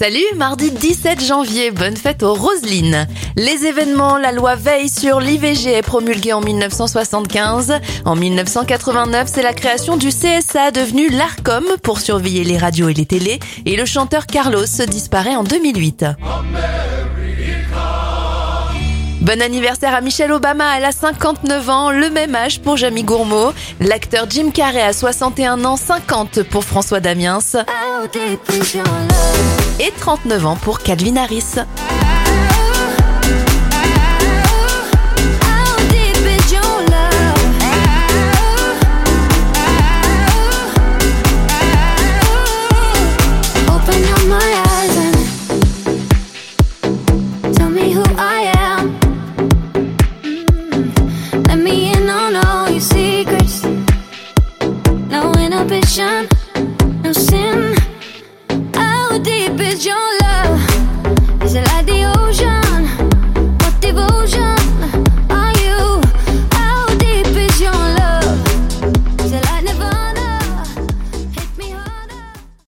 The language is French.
Salut, mardi 17 janvier, bonne fête aux Roselines. Les événements, la loi Veille sur l'IVG est promulguée en 1975. En 1989, c'est la création du CSA devenu l'ARCOM pour surveiller les radios et les télés. Et le chanteur Carlos disparaît en 2008. Bon anniversaire à Michelle Obama, elle a 59 ans, le même âge pour Jamie Gourmaud. L'acteur Jim Carrey a 61 ans, 50 pour François Damiens et 39 ans pour Calvin Harris.